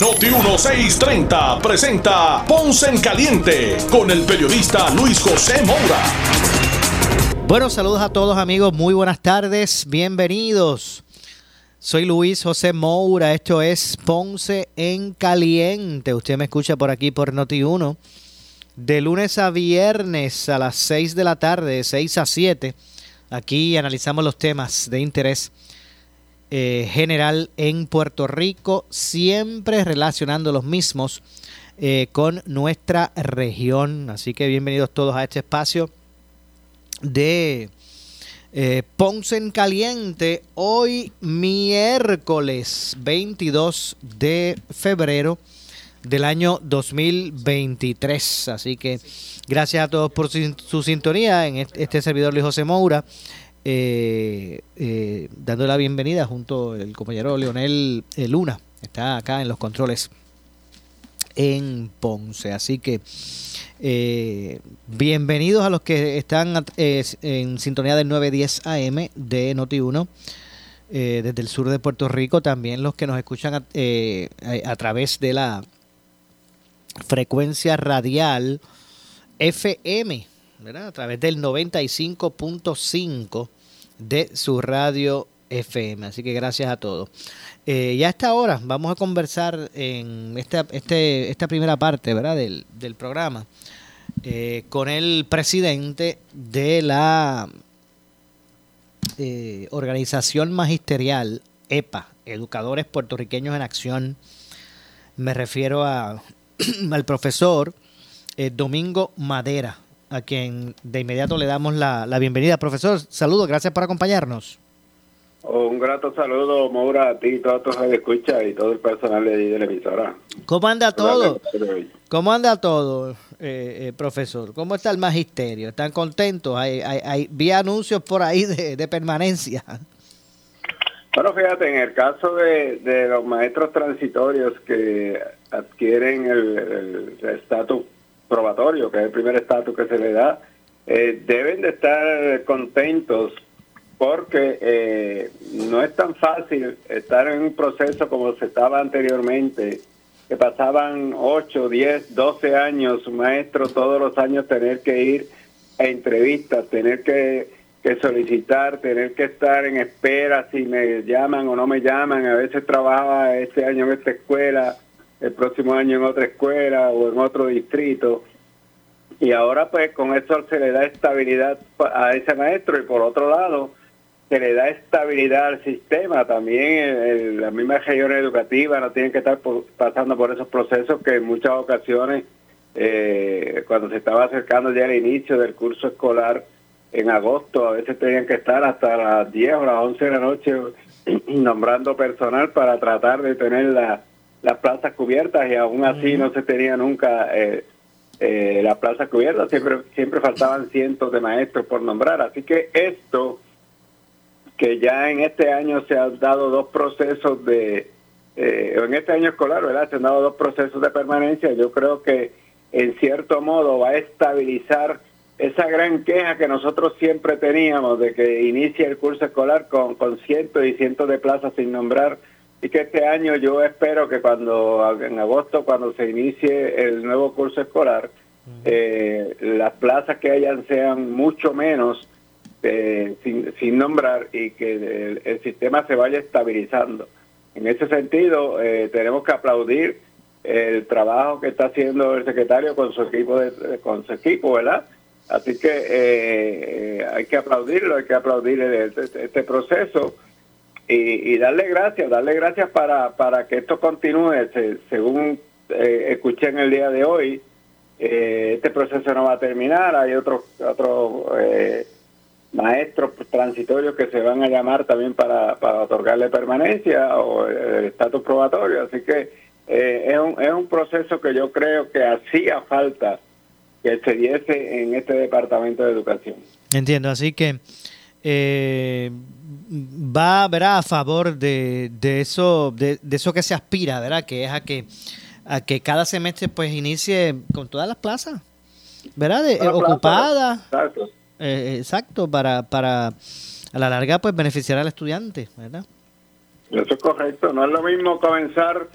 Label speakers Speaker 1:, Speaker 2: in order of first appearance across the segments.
Speaker 1: Noti 1630 presenta Ponce en Caliente con el periodista Luis José Moura.
Speaker 2: Bueno, saludos a todos amigos, muy buenas tardes, bienvenidos. Soy Luis José Moura, esto es Ponce en Caliente. Usted me escucha por aquí por Noti 1 de lunes a viernes a las 6 de la tarde, de 6 a 7. Aquí analizamos los temas de interés eh, general en Puerto Rico, siempre relacionando los mismos eh, con nuestra región. Así que bienvenidos todos a este espacio de eh, Ponce en Caliente, hoy miércoles 22 de febrero del año 2023. Así que gracias a todos por su, sintonía en este, servidor Luis José Moura. Eh, eh, dando la bienvenida junto al compañero Leonel eh, Luna, está acá en los controles en Ponce. Así que bienvenidos a los que están en sintonía del 910 AM de Noti1. desde el sur de Puerto Rico, también los que nos escuchan a través de la frecuencia radial FM, ¿verdad? a través del 95.5 de su radio FM. Así que gracias a todos. Eh, ya a esta hora vamos a conversar en esta, este, esta primera parte ¿verdad? Del, del programa eh, con el presidente de la eh, organización magisterial EPA, Educadores Puertorriqueños en Acción. Me refiero a al profesor eh, Domingo Madera, a quien de inmediato le damos la, bienvenida. Profesor, saludos, gracias por acompañarnos.
Speaker 3: Un grato saludo, Maura, a ti, todos los que escucha y todo el personal de, la emisora.
Speaker 2: ¿Cómo anda todo? ¿Cómo anda todo, eh, eh, profesor? ¿Cómo está el magisterio? ¿Están contentos? Hay, hay, vi anuncios por ahí de, permanencia.
Speaker 3: Bueno, fíjate, en el caso de, de los maestros transitorios que adquieren el estatus probatorio, que es el primer estatus que se le da, eh, deben de estar contentos porque eh, no es tan fácil estar en un proceso como se estaba anteriormente, que pasaban 8, 10, 12 años, maestro, todos los años tener que ir a entrevistas, tener que, que solicitar, tener que estar en espera si me llaman o no me llaman. A veces trabajaba este año en esta escuela, el próximo año en otra escuela o en otro distrito. Y ahora pues con eso se le da estabilidad a ese maestro y por otro lado se le da estabilidad al sistema. También las mismas regiones educativas no tienen que estar pasando por esos procesos que en muchas ocasiones eh, cuando se estaba acercando ya el inicio del curso escolar en agosto, a veces tenían que estar hasta las 10 o las 11 de la noche nombrando personal para tratar de tener la las plazas cubiertas y aún así no se tenía nunca eh, eh, las plazas cubiertas, siempre, siempre faltaban cientos de maestros por nombrar. Así que esto, que ya en este año se han dado dos procesos de, eh, en este año escolar, ¿verdad? Se han dado dos procesos de permanencia, yo creo que en cierto modo va a estabilizar esa gran queja que nosotros siempre teníamos de que inicie el curso escolar con, con cientos y cientos de plazas sin nombrar y que este año yo espero que cuando en agosto cuando se inicie el nuevo curso escolar eh, las plazas que hayan sean mucho menos eh, sin, nombrar y que el, sistema se vaya estabilizando. En ese sentido eh, tenemos que aplaudir el trabajo que está haciendo el secretario con su equipo de, con su equipo verdad así que hay que aplaudirlo hay que aplaudir este proceso y, darle gracias, darle gracias para, para que esto continúe. según eh, escuché en el día de hoy, eh, este proceso no va a terminar. Hay otros otros eh, maestros transitorios que se van a llamar también para, para otorgarle permanencia o el estatus probatorio. Así que es, un, es un proceso que yo creo que hacía falta que se diese en este departamento de educación.
Speaker 2: Entiendo, así que eh, va ¿verdad? a favor de, de eso de, eso que se aspira, ¿verdad? Que es a que a que cada semestre pues inicie con todas las plazas, ¿verdad? De, ocupadas. Exacto. Eh, exacto, para, para a la larga pues beneficiar al estudiante, ¿verdad?
Speaker 3: Eso es correcto. No es lo mismo comenzar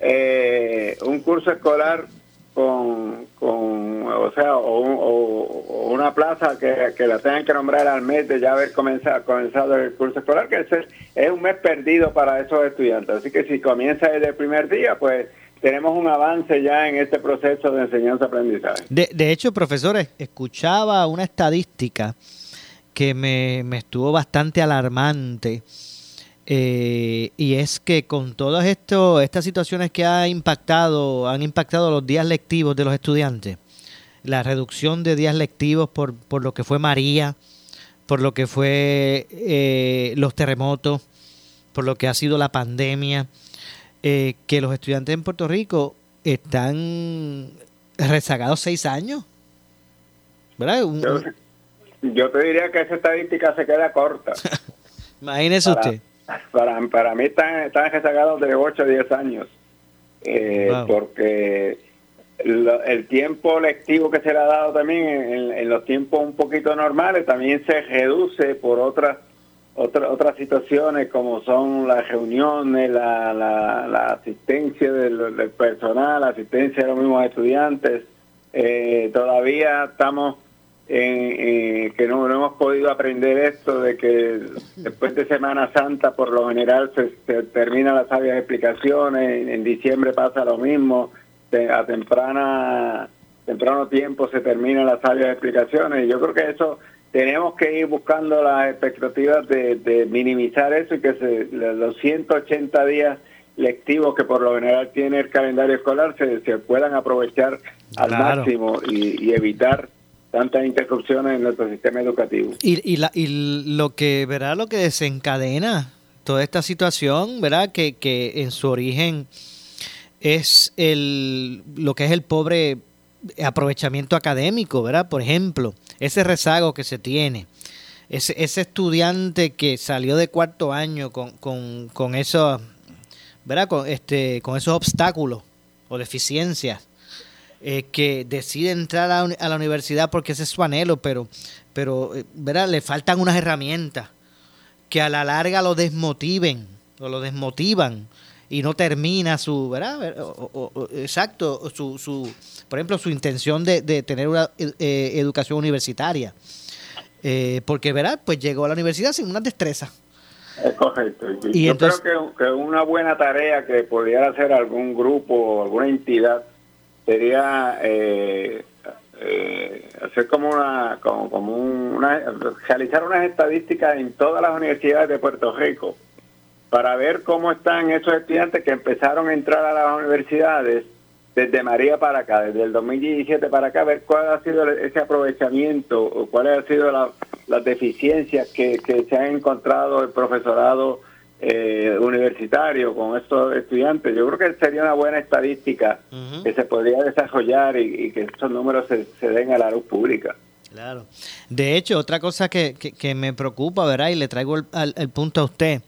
Speaker 3: eh, un curso escolar con, con o sea, o, una plaza que, la tengan que nombrar al mes de ya haber comenzado, comenzado el curso escolar, que es, es un mes perdido para esos estudiantes. Así que si comienza desde el primer día, pues tenemos un avance ya en este proceso de enseñanza-aprendizaje.
Speaker 2: De, de hecho, profesores, escuchaba una estadística que me, me estuvo bastante alarmante eh, y es que con todas esto, estas situaciones que ha impactado, han impactado los días lectivos de los estudiantes, la reducción de días lectivos por, por lo que fue María, por lo que fue eh, los terremotos, por lo que ha sido la pandemia, eh, que los estudiantes en Puerto Rico están rezagados seis años. ¿Verdad?
Speaker 3: yo, te diría que esa estadística se queda corta.
Speaker 2: Imagínese usted
Speaker 3: para, para mí están, están rezagados de 8 a 10 años, eh, porque el tiempo lectivo que se le ha dado también en, los tiempos un poquito normales también se reduce por otras otras otras situaciones como son las reuniones, la, la, asistencia del, personal, la asistencia de los mismos estudiantes. Eh, todavía estamos eh, que no, hemos podido aprender esto de que después de Semana Santa por lo general se, terminan las sabias explicaciones, en, diciembre pasa lo mismo, a temprana temprano tiempo se terminan las sabias explicaciones y yo creo que eso tenemos que ir buscando las expectativas de, minimizar eso y que se, los 180 días lectivos que por lo general tiene el calendario escolar se, se puedan aprovechar al máximo y, y evitar tantas interrupciones en nuestro sistema educativo.
Speaker 2: Y, y, la, y lo que, ¿verdad? Lo que desencadena toda esta situación, ¿verdad? Que, que en su origen es el, lo que es el pobre aprovechamiento académico, ¿verdad? Por ejemplo, ese rezago que se tiene, ese, ese estudiante que salió de cuarto año con, con, con eso, ¿verdad? Con, este, con esos obstáculos o deficiencias eh, que decide entrar a, la universidad porque ese es su anhelo, pero, pero eh, ¿verdad? le faltan unas herramientas que a la larga lo desmotiven o lo desmotivan y no termina su, ¿verdad? exacto, su, su, por ejemplo, su intención de, tener una eh, educación universitaria. porque, ¿verdad? Pues llegó a la universidad sin una destreza.
Speaker 3: Es correcto. Y Yo creo que, que, una buena tarea que pudiera hacer algún grupo o alguna entidad sería eh, eh, hacer como una, como, una, realizar unas estadísticas en todas las universidades de Puerto Rico para ver cómo están esos estudiantes que empezaron a entrar a las universidades desde María para acá, desde el 2017 para acá, ver cuál ha sido ese aprovechamiento o cuáles han sido las deficiencias que, que se han encontrado el profesorado eh, universitario con estos estudiantes, yo creo que sería una buena estadística que se podría desarrollar y, que estos números se, den a la luz pública.
Speaker 2: Claro. De hecho, otra cosa que, que, me preocupa, ¿verdad? Y le traigo el, punto a usted,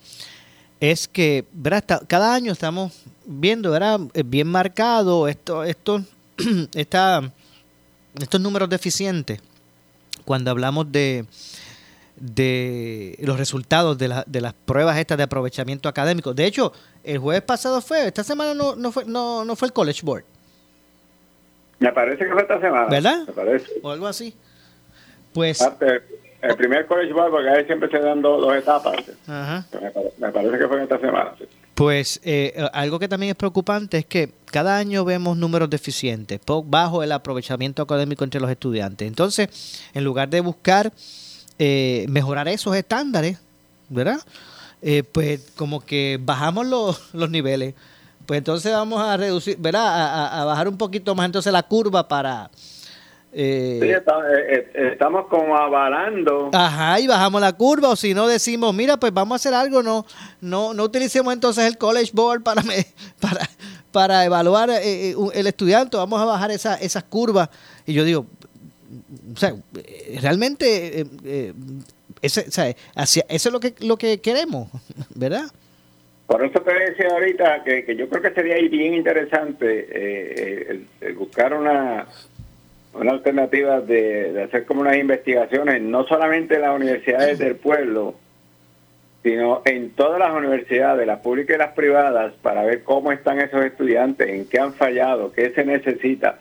Speaker 2: es que, ¿verdad? cada año estamos viendo, ¿verdad? Bien marcado esto, esto, esta, estos números deficientes cuando hablamos de de los resultados de, de las pruebas estas de aprovechamiento académico. De hecho, el jueves pasado fue, esta semana no, no, fue, no, no fue el College Board.
Speaker 3: Me parece que fue esta semana.
Speaker 2: ¿Verdad?
Speaker 3: Me parece.
Speaker 2: O algo así. Pues...
Speaker 3: Ah, el primer College Board, porque ahí siempre se dan dos, etapas. Me, parece que fue esta semana.
Speaker 2: Pues eh, algo que también es preocupante es que cada año vemos números deficientes, bajo el aprovechamiento académico entre los estudiantes. Entonces, en lugar de buscar eh, mejorar esos estándares, ¿verdad? Eh, pues como que bajamos los, los niveles. Pues entonces vamos a reducir, ¿verdad? A, bajar un poquito más entonces la curva para...
Speaker 3: Eh, sí, estamos como avalando.
Speaker 2: Ajá, y bajamos la curva, o si no decimos, mira, pues vamos a hacer algo, no no no utilicemos entonces el College Board para, para, para evaluar eh, eh, el estudiante, vamos a bajar esa, esas curvas. Y yo digo, o sea, realmente ese, o sea, hacia, eso es lo que, lo que queremos, ¿verdad?
Speaker 3: Por eso te decía ahorita que, que yo creo que sería bien interesante el buscar una, una alternativa de, hacer como unas investigaciones, no solamente en las universidades del pueblo, sino en todas las universidades, las públicas y las privadas, para ver cómo están esos estudiantes, en qué han fallado, qué se necesita.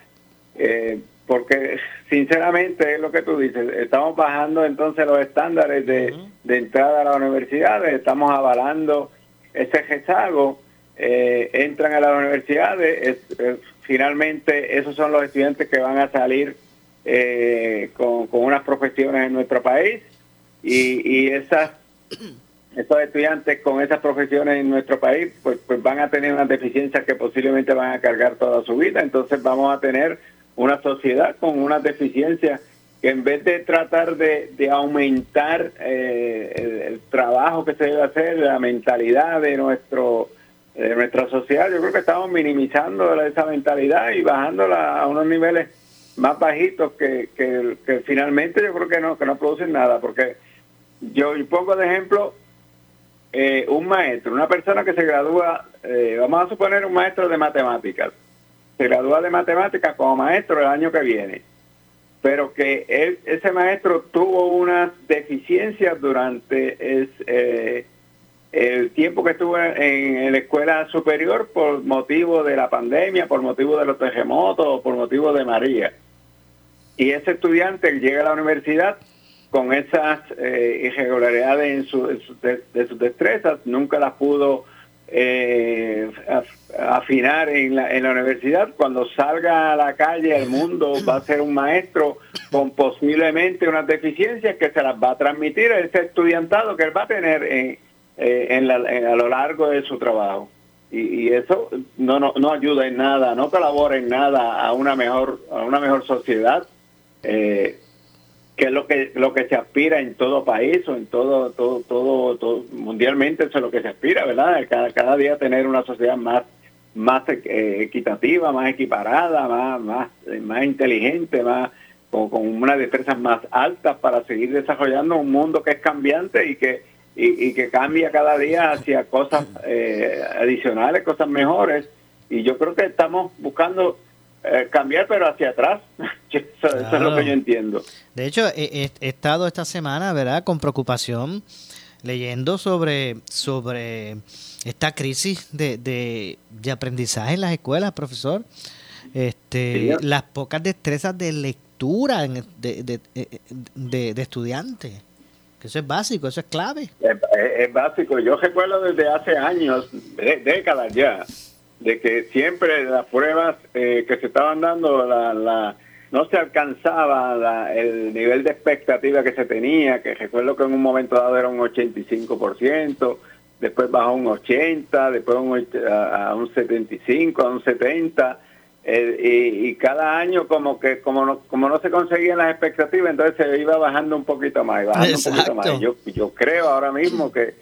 Speaker 3: Eh, porque sinceramente es lo que tú dices, estamos bajando entonces los estándares de, entrada a las universidades, estamos avalando ese rezago, eh, entran a las universidades, es, finalmente esos son los estudiantes que van a salir eh, con, unas profesiones en nuestro país y, y esas esos estudiantes con esas profesiones en nuestro país pues, pues van a tener unas deficiencias que posiblemente van a cargar toda su vida entonces vamos a tener una sociedad con unas deficiencias que en vez de tratar de, aumentar eh, el, trabajo que se debe hacer, la mentalidad de nuestro de nuestra sociedad, yo creo que estamos minimizando esa mentalidad y bajándola a unos niveles más bajitos que, que, finalmente yo creo que no, que no producen nada, porque yo pongo de ejemplo eh, un maestro, una persona que se gradúa, eh, vamos a suponer un maestro de matemáticas, se gradúa de matemáticas como maestro el año que viene, pero que ese maestro tuvo unas deficiencias durante... Eh, el tiempo que estuve en, la escuela superior por motivo de la pandemia, por motivo de los terremotos, por motivo de María. Y ese estudiante llega a la universidad con esas eh, irregularidades en su, de, sus destrezas, nunca las pudo eh, afinar en la, en la universidad. Cuando salga a la calle, al mundo, va a ser un maestro con posiblemente unas deficiencias que se las va a transmitir a ese estudiantado que él va a tener en, eh, en a lo largo de su trabajo. Y, eso no, no, no ayuda en nada, no colabora en nada a una mejor, a una mejor sociedad, eh, que es lo que, lo que se aspira en todo país o en todo, todo, todo, mundialmente, eso es lo que se aspira, ¿verdad? Cada, cada día tener una sociedad más más eh, equitativa, más equiparada, más, más, más inteligente, más con, con unas destrezas más altas para seguir desarrollando un mundo que es cambiante y que y, que cambia cada día hacia cosas eh, adicionales, cosas mejores. Y yo creo que estamos buscando eh, cambiar, pero hacia atrás. eso, es lo que yo entiendo.
Speaker 2: De hecho, he, estado esta semana, ¿verdad?, con preocupación leyendo sobre, sobre esta crisis de, de, aprendizaje en las escuelas, profesor. Este, las pocas destrezas de lectura de, de, de, de estudiantes eso es básico, eso es clave.
Speaker 3: Es, básico. Yo recuerdo desde hace años, décadas ya, de que siempre las pruebas eh, que se estaban dando, la, la, no se alcanzaba el nivel de expectativa que se tenía, que recuerdo que en un momento dado era un 85%, después bajó a un 80%, después a un 75%, a un 70%. Eh, y, cada año como que como no, como no se conseguían las expectativas, entonces se iba bajando un poquito más, bajando un poquito más. Yo, yo creo ahora mismo que,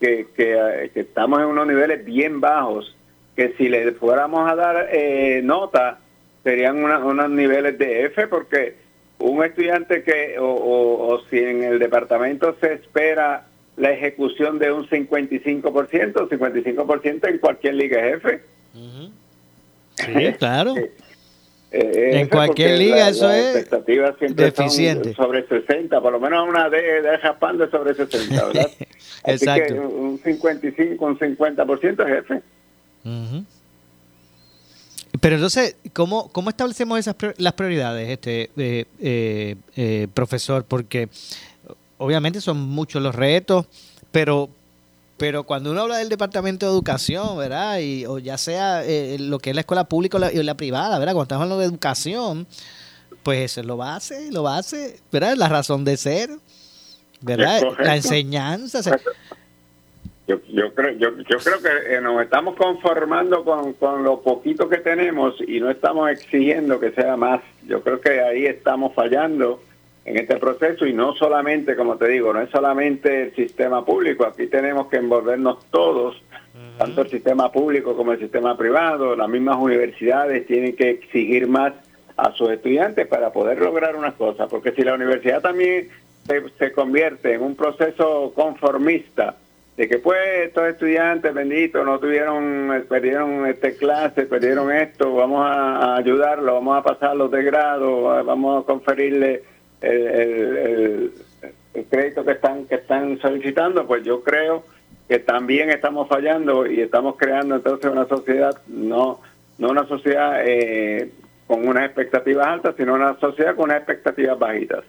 Speaker 3: que, eh, que, estamos en unos niveles bien bajos, que si le fuéramos a dar eh, nota, serían unos niveles de F, porque un estudiante que, o, o, si en el departamento se espera la ejecución de un 55%, 55% en cualquier liga es F.
Speaker 2: Sí, claro. Eh, en cualquier liga eso es deficiente.
Speaker 3: sobre 60, por lo menos una de, de Japón de sobre 60, ¿verdad? Exacto. un 55, un 50% es jefe.
Speaker 2: Pero entonces, ¿cómo, cómo establecemos esas las prioridades, este eh, eh, eh, profesor? Porque obviamente son muchos los retos, pero pero cuando uno habla del Departamento de Educación, ¿verdad? Y, o ya sea eh, lo que es la escuela pública o la, privada, ¿verdad? Cuando estamos hablando de educación, pues lo base, lo base, ¿verdad? La razón de ser, ¿verdad? La enseñanza.
Speaker 3: Yo, yo, creo, yo, yo creo que eh, nos estamos conformando con, con lo poquito que tenemos y no estamos exigiendo que sea más. Yo creo que ahí estamos fallando en este proceso y no solamente, como te digo, no es solamente el sistema público, aquí tenemos que envolvernos todos tanto el sistema público como el sistema privado, las mismas universidades tienen que exigir más a sus estudiantes para poder lograr unas cosas, porque si la universidad también se, convierte en un proceso conformista, de que pues estos estudiantes benditos no tuvieron, perdieron este clase, perdieron esto, vamos a, ayudarlo, vamos a pasarlos de grado, vamos a conferirle el, el, crédito que están que están solicitando, pues yo creo que también estamos fallando y estamos creando entonces una sociedad no no una sociedad eh, con unas expectativas altas, sino una sociedad con unas expectativas bajitas.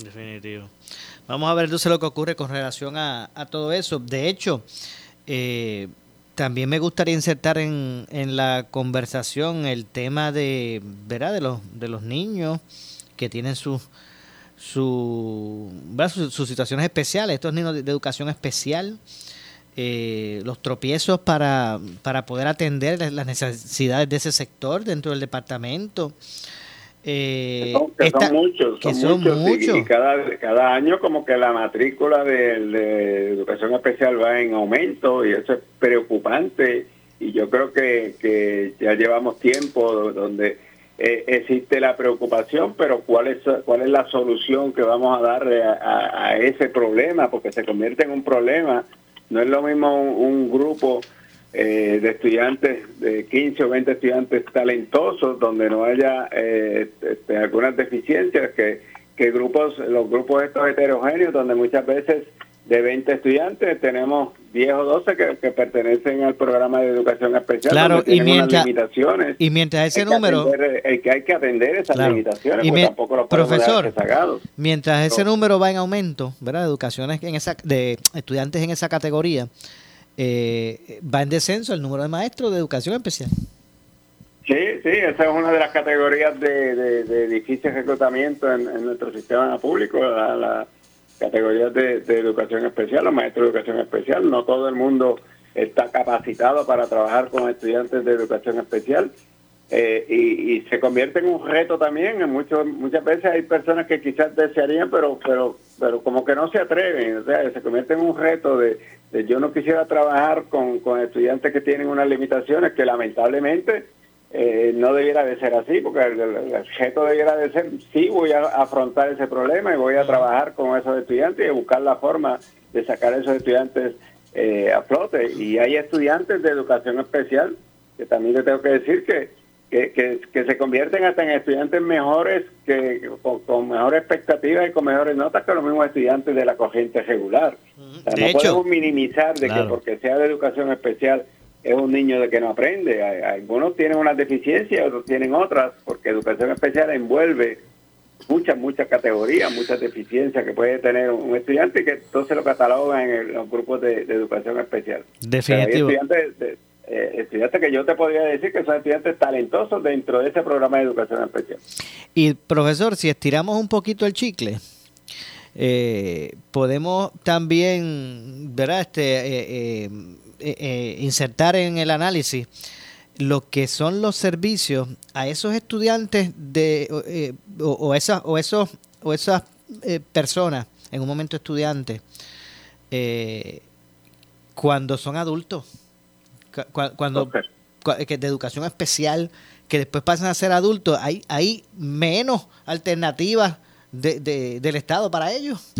Speaker 2: Definitivo. Vamos a ver entonces lo que ocurre con relación a, todo eso. De hecho, eh, también me gustaría insertar en, en, la conversación el tema de, ¿verdad? de los de los niños que tienen sus su, sus situaciones especiales, estos niños de educación especial eh, los tropiezos para, para poder atender las necesidades de ese sector dentro del departamento.
Speaker 3: Eh, que son muchos, son, muchos, Y, cada, cada año como que la matrícula de, educación especial va en aumento y eso es preocupante y yo creo que, que ya llevamos tiempo donde eh, existe la preocupación, pero ¿cuál es, cuál es la solución que vamos a darle a ese problema? Porque se convierte en un problema no es lo mismo un, grupo eh, de estudiantes, de 15 o 20 estudiantes talentosos, donde no haya eh, este, algunas deficiencias, que, que grupos, los grupos estos heterogéneos, donde muchas veces de 20 estudiantes tenemos 10 o 12 que, pertenecen al programa de educación especial.
Speaker 2: Claro, y mientras, limitaciones. y mientras ese número...
Speaker 3: el que hay que atender esas limitaciones, y tampoco los
Speaker 2: Profesor, mientras ese número va en aumento, ¿verdad? Educaciones en esa, de estudiantes en esa categoría, eh, va en descenso el número de maestros de educación especial.
Speaker 3: Sí, sí, esa es una de las categorías de, de, difícil reclutamiento en, nuestro sistema público, la categorías de, educación especial, los maestros de educación especial. No todo el mundo está capacitado para trabajar con estudiantes de educación especial. Eh, y, se convierte en un reto también. En muchos, muchas veces hay personas que quizás desearían, pero, pero, pero como que no se atreven. O sea, se convierte en un reto de yo no quisiera trabajar con, con estudiantes que tienen unas limitaciones que lamentablemente eh, no debiera de ser así, porque el, objeto debiera de ser, sí voy a afrontar ese problema y voy a trabajar con esos estudiantes y buscar la forma de sacar a esos estudiantes eh, a flote. Y hay estudiantes de educación especial, que también le tengo que decir que, que, que, se convierten hasta en estudiantes mejores, que con, mejores expectativas y con mejores notas que los mismos estudiantes de la corriente regular. No podemos minimizar de que porque sea de educación especial es un niño de que no aprende. Algunos tienen unas deficiencias, otros tienen otras, porque educación especial envuelve muchas, muchas categorías, muchas deficiencias que puede tener un estudiante y que entonces lo catalogan en los grupos de, educación especial.
Speaker 2: Definitivo.
Speaker 3: Eh, estudiantes, que yo te podría decir que son estudiantes talentosos dentro de ese programa de educación especial.
Speaker 2: Y profesor, si estiramos un poquito el chicle, eh, podemos también, ¿verdad? Este, eh, eh eh, insertar en el análisis lo que son los servicios a esos estudiantes de o, esas o esos o esas personas en un momento estudiantes cuando son adultos cuando que de educación especial que después pasan a ser adultos hay hay menos alternativas de, del estado para ellos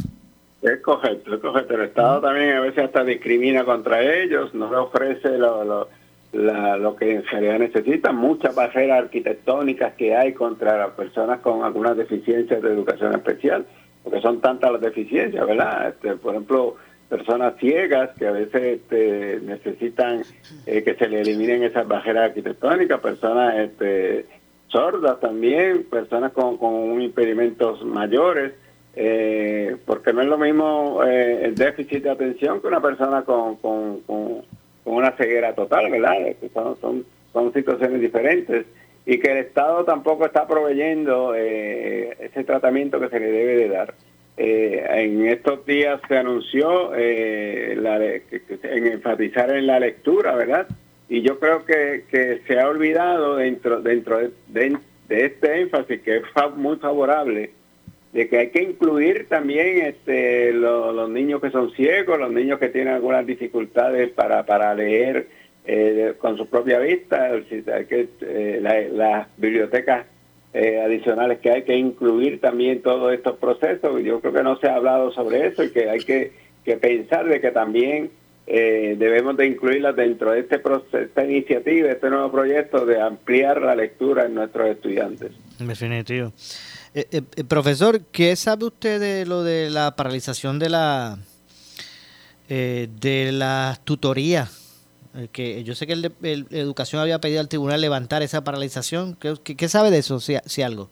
Speaker 3: es correcto, es correcto. El Estado también a veces hasta discrimina contra ellos, no le ofrece lo, lo, lo que en realidad necesitan, muchas barreras arquitectónicas que hay contra las personas con algunas deficiencias de educación especial, porque son tantas las deficiencias, ¿verdad? Este, por ejemplo, personas ciegas que a veces este, necesitan eh, que se le eliminen esas barreras arquitectónicas, personas este, sordas también, personas con, con impedimentos mayores eh, porque no es lo mismo eh, el déficit de atención que una persona con, con, con, una ceguera total, ¿verdad? Son, son, son, situaciones diferentes y que el Estado tampoco está proveyendo eh, ese tratamiento que se le debe de dar. Eh, en estos días se anunció la, en enfatizar en la lectura, ¿verdad? Y yo creo que, que se ha olvidado dentro, dentro de, de este énfasis que es muy favorable de que hay que incluir también este, los niños que son ciegos, los niños que tienen algunas dificultades para, para leer eh, con su propia vista, que eh, las bibliotecas eh, adicionales que hay que incluir también todos estos procesos. Yo creo que no se ha hablado sobre eso y que hay que, pensar de que también debemos de incluirlas dentro de este proceso, esta iniciativa, este nuevo proyecto de ampliar la lectura en nuestros estudiantes.
Speaker 2: Definitivo. profesor, ¿qué sabe usted de lo de la paralización de la de las tutorías eh, que yo sé que el, el, Educación había pedido al tribunal levantar esa paralización. ¿Qué, qué, sabe de eso, si, si algo?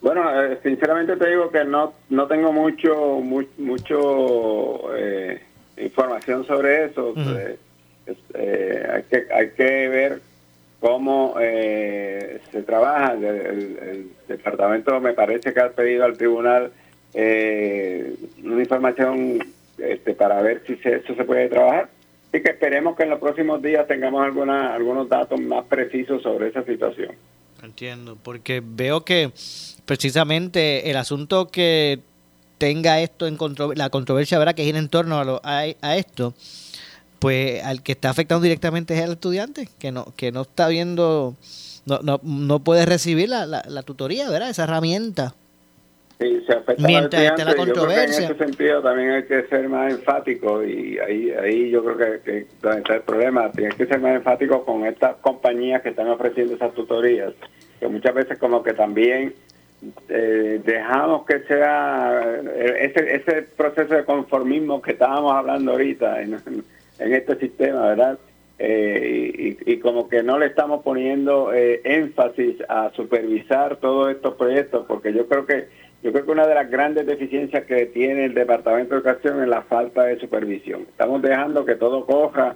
Speaker 3: Bueno, eh, sinceramente te digo que no no tengo mucho mucho eh, información sobre eso. hay que hay que ver cómo se trabaja. El, el, departamento me parece que ha pedido al tribunal una información este, para ver si eso se puede trabajar Así que esperemos que en los próximos días tengamos alguna, algunos datos más precisos sobre esa situación.
Speaker 2: Entiendo, porque veo que precisamente el asunto que tenga esto en la controversia ¿verdad? que gira en torno a, a, esto, pues al que está afectando directamente es el estudiante, que no, que no está viendo, no, no, no puede recibir la, la, la tutoría, ¿verdad? Esa herramienta.
Speaker 3: Sí, se afecta Mientras esté la controversia. en ese sentido también hay que ser más enfático y ahí ahí yo creo que, que donde está el problema, tiene que ser más enfático con estas compañías que están ofreciendo esas tutorías, que muchas veces como que también eh, dejamos que sea eh, ese, ese proceso de conformismo que estábamos hablando ahorita en, en este sistema, ¿verdad? Eh, y, y, como que no le estamos poniendo énfasis a supervisar todos estos proyectos, porque yo creo que yo creo que una de las grandes deficiencias que tiene el Departamento de Educación es la falta de supervisión. Estamos dejando que todo coja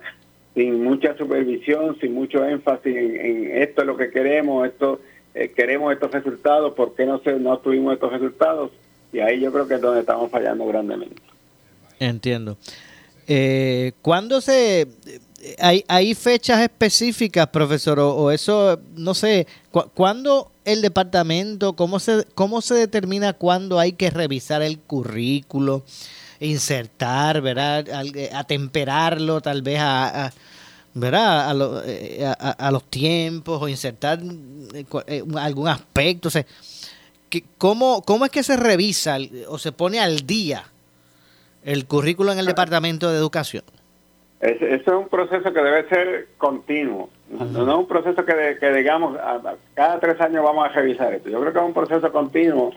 Speaker 3: sin mucha supervisión, sin mucho énfasis en, esto es lo que queremos, esto eh, queremos estos resultados, ¿por qué no, se, no tuvimos estos resultados? Y ahí yo creo que es donde estamos fallando grandemente.
Speaker 2: Entiendo. Eh, ¿Cuándo se... Hay, hay fechas específicas, profesor, o, eso, no sé, ¿cuándo el departamento? ¿Cómo se, cómo se determina cuándo hay que revisar el currículo, insertar, ¿verdad? Eh, atemperarlo tal vez a, ¿verdad? Eh, a, los tiempos o insertar eh, algún aspecto. O sea, ¿cómo, ¿Cómo es que se revisa o se pone al día el currículo en el Departamento de Educación?
Speaker 3: Eso es un proceso que debe ser continuo. No, es un proceso que, que digamos, cada tres años vamos a revisar esto. Yo creo que es un proceso continuo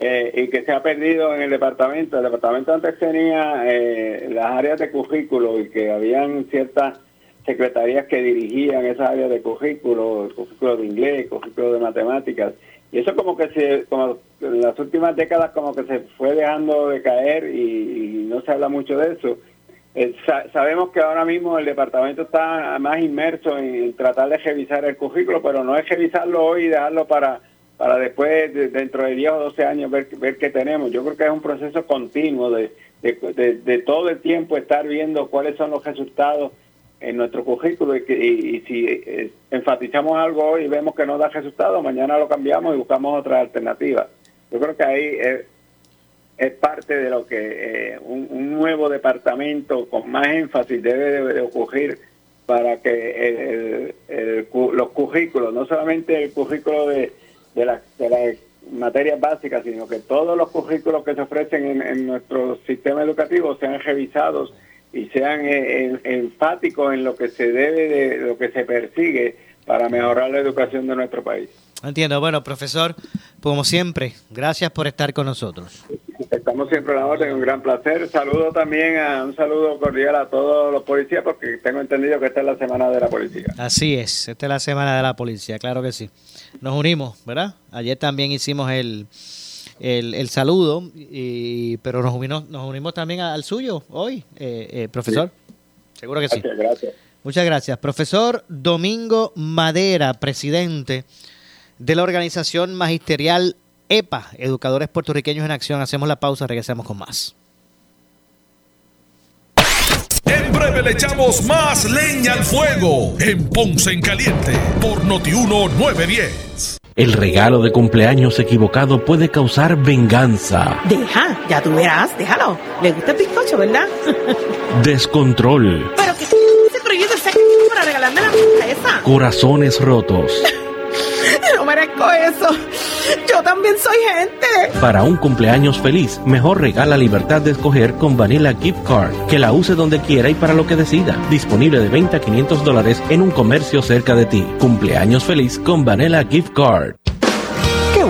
Speaker 3: eh, y que se ha perdido en el departamento. El departamento antes tenía eh, las áreas de currículo y que habían ciertas secretarías que dirigían esas áreas de currículo, currículo de inglés, currículo de matemáticas. Y eso como que se, como en las últimas décadas como que se fue dejando de caer y no se habla mucho de eso eh, sabemos que ahora mismo el departamento está más inmerso en, tratar de revisar el currículo, pero no es revisarlo hoy y dejarlo para, para después, dentro de 10 o 12 años, ver, ver qué tenemos. Yo creo que es un proceso continuo de, de, todo el tiempo estar viendo cuáles son los resultados en nuestro currículo y, si eh, enfatizamos algo hoy y vemos que no da resultados, mañana lo cambiamos y buscamos otra alternativa. Yo creo que ahí... Es parte de lo que eh, un, nuevo departamento con más énfasis debe de, ocurrir para que los currículos, no solamente el currículo de, de, las materias básicas, sino que todos los currículos que se ofrecen en, nuestro sistema educativo sean revisados y sean eh, enfáticos en lo que se debe de lo que se persigue para mejorar la educación de nuestro país.
Speaker 2: Entiendo. Bueno, profesor, como siempre, gracias por estar con nosotros.
Speaker 3: Estamos siempre a la orden, un gran placer. Saludo también, a, un saludo cordial a todos los policías, porque tengo entendido que esta es la semana de la policía.
Speaker 2: Así es, esta es la semana de la policía, claro que sí. Nos unimos, ¿verdad? Ayer también hicimos el, el, saludo, y, pero nos unimos, nos unimos también al suyo hoy, eh, eh, profesor. Seguro que sí.
Speaker 3: gracias.
Speaker 2: Muchas gracias. Profesor Domingo Madera, presidente de la organización magisterial EPA, Educadores Puertorriqueños en Acción. Hacemos la pausa, regresamos con más.
Speaker 1: En breve le echamos más leña al fuego en Ponce en Caliente por Notiuno 910.
Speaker 4: El regalo de cumpleaños equivocado puede causar venganza.
Speaker 5: Deja, ya tú verás, déjalo. Le gusta el bizcocho, ¿verdad?
Speaker 4: Descontrol.
Speaker 5: Pero que se prohíbe el sexo grande la esa.
Speaker 4: Corazones rotos.
Speaker 5: No merezco eso. Yo también soy gente.
Speaker 4: Para un cumpleaños feliz, mejor regala libertad de escoger con Vanilla Gift Card, que la use donde quiera y para lo que decida. Disponible de 20 a 500 dólares en un comercio cerca de ti. Cumpleaños feliz con Vanilla Gift Card.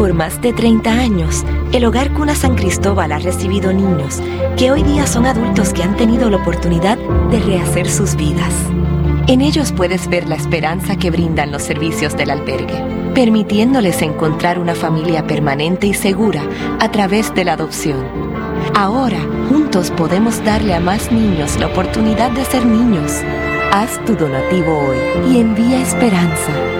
Speaker 6: Por más de 30 años, el Hogar Cuna San Cristóbal ha recibido niños que hoy día son adultos que han tenido la oportunidad de rehacer sus vidas. En ellos puedes ver la esperanza que brindan los servicios del albergue, permitiéndoles encontrar una familia permanente y segura a través de la adopción. Ahora, juntos podemos darle a más niños la oportunidad de ser niños. Haz tu donativo hoy y envía esperanza.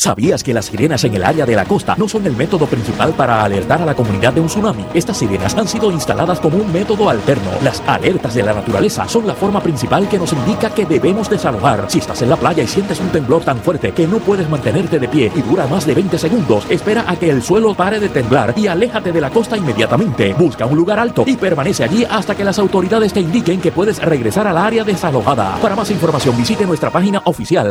Speaker 7: ¿Sabías que las sirenas en el área de la costa no son el método principal para alertar a la comunidad de un tsunami? Estas sirenas han sido instaladas como un método alterno. Las alertas de la naturaleza son la forma principal que nos indica que debemos desalojar. Si estás en la playa y sientes un temblor tan fuerte que no puedes mantenerte de pie y dura más de 20 segundos, espera a que el suelo pare de temblar y aléjate de la costa inmediatamente. Busca un lugar alto y permanece allí hasta que las autoridades te indiquen que puedes regresar al área desalojada. Para más información visite nuestra página oficial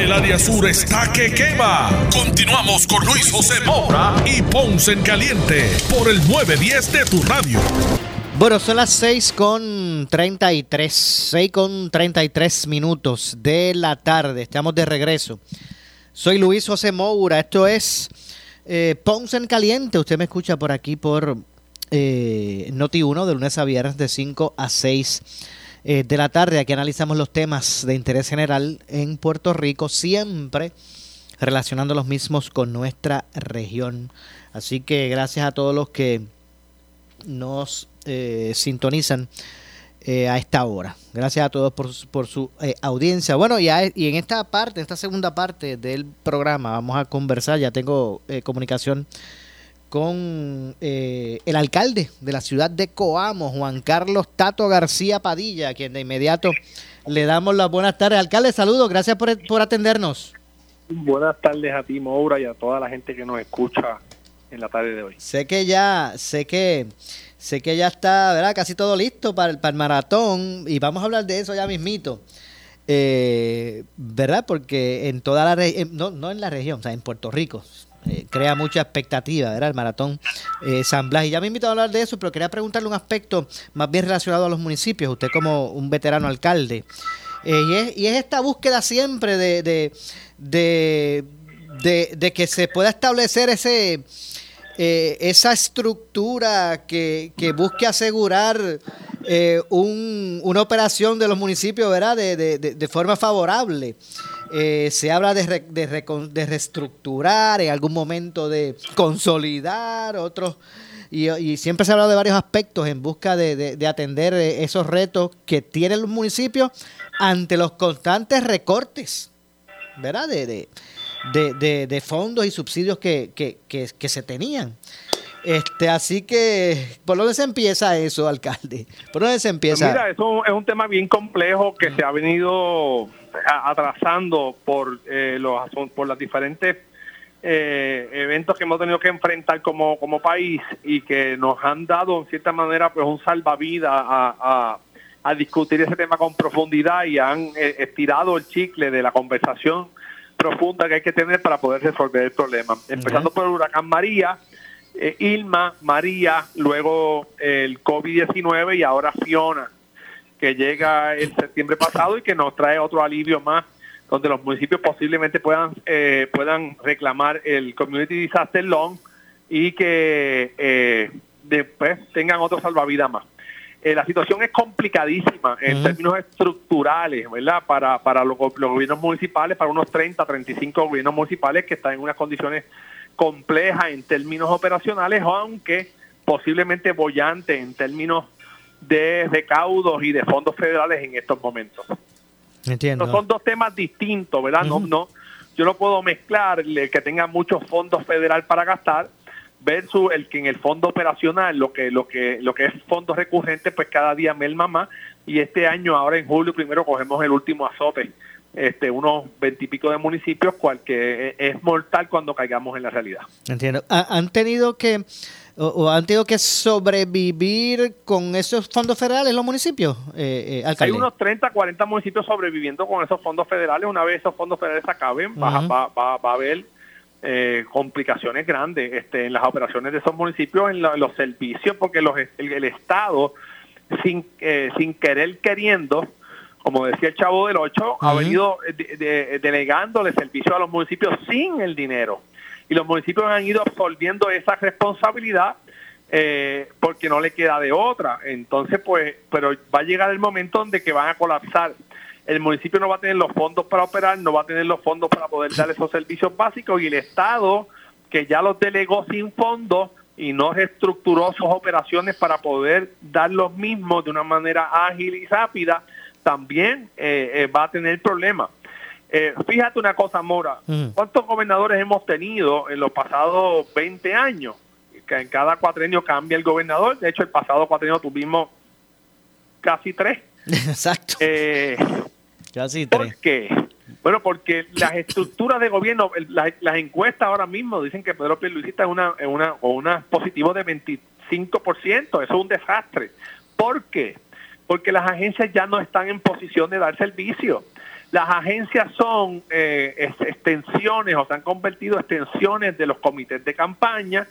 Speaker 1: El área sur está que quema. Continuamos con Luis José Moura y Ponce en Caliente por el 910 de tu radio.
Speaker 2: Bueno, son las 6 con 33, 6 con 33 minutos de la tarde. Estamos de regreso. Soy Luis José Moura. Esto es eh, Ponce en Caliente. Usted me escucha por aquí por eh, Noti1 de lunes a viernes de 5 a 6 eh, de la tarde. Aquí analizamos los temas de interés general en Puerto Rico, siempre relacionando los mismos con nuestra región. Así que gracias a todos los que nos eh, sintonizan eh, a esta hora. Gracias a todos por, por su audiencia. Bueno, y, y en esta parte, en esta segunda parte del programa, vamos a conversar. Ya tengo comunicación con eh, el alcalde de la ciudad de Coamo, Juan Carlos Tato García Padilla, a quien de inmediato le damos las buenas tardes. Alcalde, saludos, gracias por, por atendernos.
Speaker 8: Buenas tardes a ti, Moura, y a toda la gente que nos escucha en la tarde de hoy.
Speaker 2: Sé que ya, sé que, sé que ya está, ¿verdad? Casi todo listo para el, para el maratón y vamos a hablar de eso ya mismito. Eh, ¿Verdad? Porque en toda la región, no, no en la región, o sea, en Puerto Rico, eh, crea mucha expectativa, ¿verdad? El maratón eh, San Blas. Y ya me invito a hablar de eso, pero quería preguntarle un aspecto más bien relacionado a los municipios, usted como un veterano alcalde. Eh, y, es, y, es, esta búsqueda siempre de, de, de que se pueda establecer ese, eh, esa estructura que, que busque asegurar eh, un, una operación de los municipios ¿verdad? De, forma favorable. Eh, se habla de, reestructurar, en algún momento de consolidar, otros. Y, y siempre se habla de varios aspectos en busca de, atender esos retos que tienen los municipios ante los constantes recortes, ¿verdad? De, de, fondos y subsidios que, que, que, se tenían. Este, así que, ¿por dónde se empieza eso, alcalde? ¿Por dónde se empieza?
Speaker 8: Pues mira, eso es un tema bien complejo que se ha venido atrasando por, eh, los, por las diferentes eh, eventos que hemos tenido que enfrentar como, como país y que nos han dado, en cierta manera, pues un salvavidas a, a, a discutir ese tema con profundidad y han eh, estirado el chicle de la conversación profunda que hay que tener para poder resolver el problema. Empezando por el huracán María, eh, Ilma, María, luego el COVID-19 y ahora Fiona, que llega en septiembre pasado y que nos trae otro alivio más, donde los municipios posiblemente puedan, eh, puedan reclamar el Community Disaster Loan y que eh, después tengan otro salvavidas más. Eh, la situación es complicadísima en términos estructurales, ¿verdad? Para, para los, gobiernos municipales, para unos 30, 35 gobiernos municipales que están en unas condiciones complejas en términos operacionales, aunque posiblemente bollantes en términos de recaudos y de fondos federales en estos momentos.
Speaker 2: Entiendo.
Speaker 8: son dos temas distintos, ¿verdad? No, no, yo no puedo mezclar el que tenga muchos fondos federal para gastar versus el que en el fondo operacional, lo que, lo que, lo que es fondo recurrente, pues cada día melma más. Y este año, ahora en julio primero, cogemos el último azote, este, unos veintipico de municipios, cual que es mortal cuando caigamos en la realidad.
Speaker 2: Entiendo. ¿Han tenido que o, han tenido que sobrevivir con esos fondos federales los municipios? Eh,
Speaker 8: eh Hay unos 30, 40 municipios sobreviviendo con esos fondos federales. Una vez esos fondos federales acaben, va, va, va, va a haber eh, complicaciones grandes este, en las operaciones de esos municipios, en, los servicios, porque los, el, Estado, sin, eh, sin querer queriendo, como decía el Chavo del Ocho, ha venido de, delegándole servicio a los municipios sin el dinero. Y los municipios han ido absorbiendo esa responsabilidad eh, porque no le queda de otra. Entonces, pues, pero va a llegar el momento donde que van a colapsar el municipio no va a tener los fondos para operar, no va a tener los fondos para poder dar esos servicios básicos y el Estado, que ya los delegó sin fondos y no reestructuró sus operaciones para poder dar los mismos de una manera ágil y rápida, también eh, eh, va a tener problemas. Eh, fíjate una cosa, Mora, ¿cuántos gobernadores hemos tenido en los pasados 20 años? Que en cada cuatrenio cambia el gobernador. De hecho, el pasado cuatrenio tuvimos casi tres.
Speaker 2: Exacto.
Speaker 8: Eh, ¿Por qué? Bueno, porque las estructuras de gobierno, las, encuestas ahora mismo dicen que Pedro Pierluisi está en una, en una, o una positivo de 25%, eso es un desastre. ¿Por qué? Porque las agencias ya no están en posición de dar servicio. Las agencias son eh, extensiones o se han convertido en extensiones de los comités de campaña,